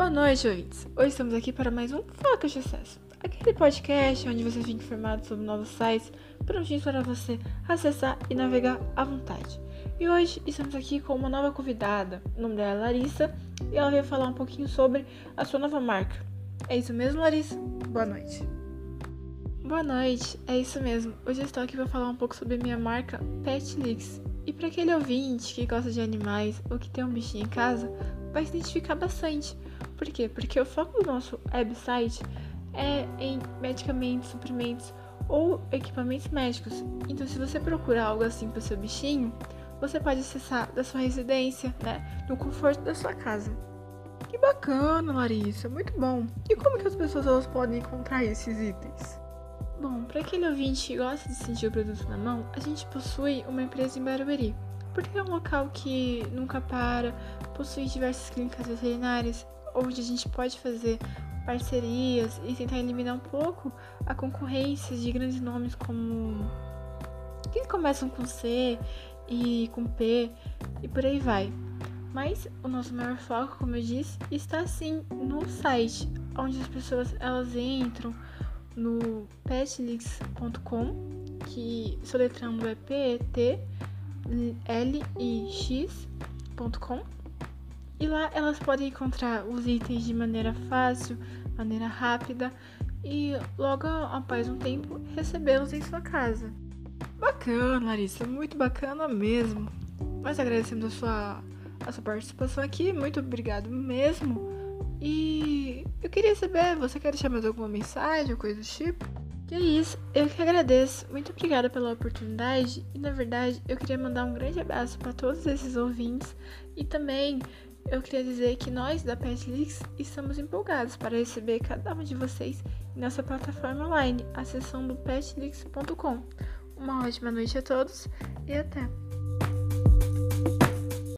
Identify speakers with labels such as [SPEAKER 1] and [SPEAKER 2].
[SPEAKER 1] Boa noite, ouvintes. Hoje estamos aqui para mais um Focus de Acesso, aquele podcast onde você fica informado sobre novos sites prontinhos para você acessar e navegar à vontade. E hoje estamos aqui com uma nova convidada. O nome dela é Larissa e ela veio falar um pouquinho sobre a sua nova marca. É isso mesmo, Larissa? Boa noite. Boa noite, é isso mesmo. Hoje eu estou aqui para falar um pouco sobre a minha marca Petlix. E para aquele ouvinte que gosta de animais ou que tem um bichinho em casa, vai se identificar bastante. Por quê? Porque o foco do nosso website é em medicamentos, suprimentos ou equipamentos médicos. Então, se você procurar algo assim para o seu bichinho, você pode acessar da sua residência, né? No conforto da sua casa. Que bacana, Larissa, muito bom. E como que as pessoas podem encontrar esses itens? Bom, para aquele ouvinte que gosta de sentir o produto na mão, a gente possui uma empresa em Barueri, porque é um local que nunca para, possui diversas clínicas veterinárias, onde a gente pode fazer parcerias e tentar eliminar um pouco a concorrência de grandes nomes como que começam com C e com P e por aí vai. Mas o nosso maior foco, como eu disse, está sim no site, onde as pessoas elas entram no petlix.com, que soletrando é P E lá elas podem encontrar os itens de maneira fácil, maneira rápida e logo após um tempo recebê-los em sua casa. Bacana, Larissa, muito bacana mesmo. Nós agradecemos a sua, a sua participação aqui, muito obrigado mesmo. E eu queria saber, você quer deixar mais alguma mensagem ou coisa do tipo? Que é isso, eu que agradeço. Muito obrigada pela oportunidade e na verdade eu queria mandar um grande abraço para todos esses ouvintes e também eu queria dizer que nós da Petlix estamos empolgados para receber cada um de vocês em nossa plataforma online, acessando petlix.com. Uma ótima noite a todos e até!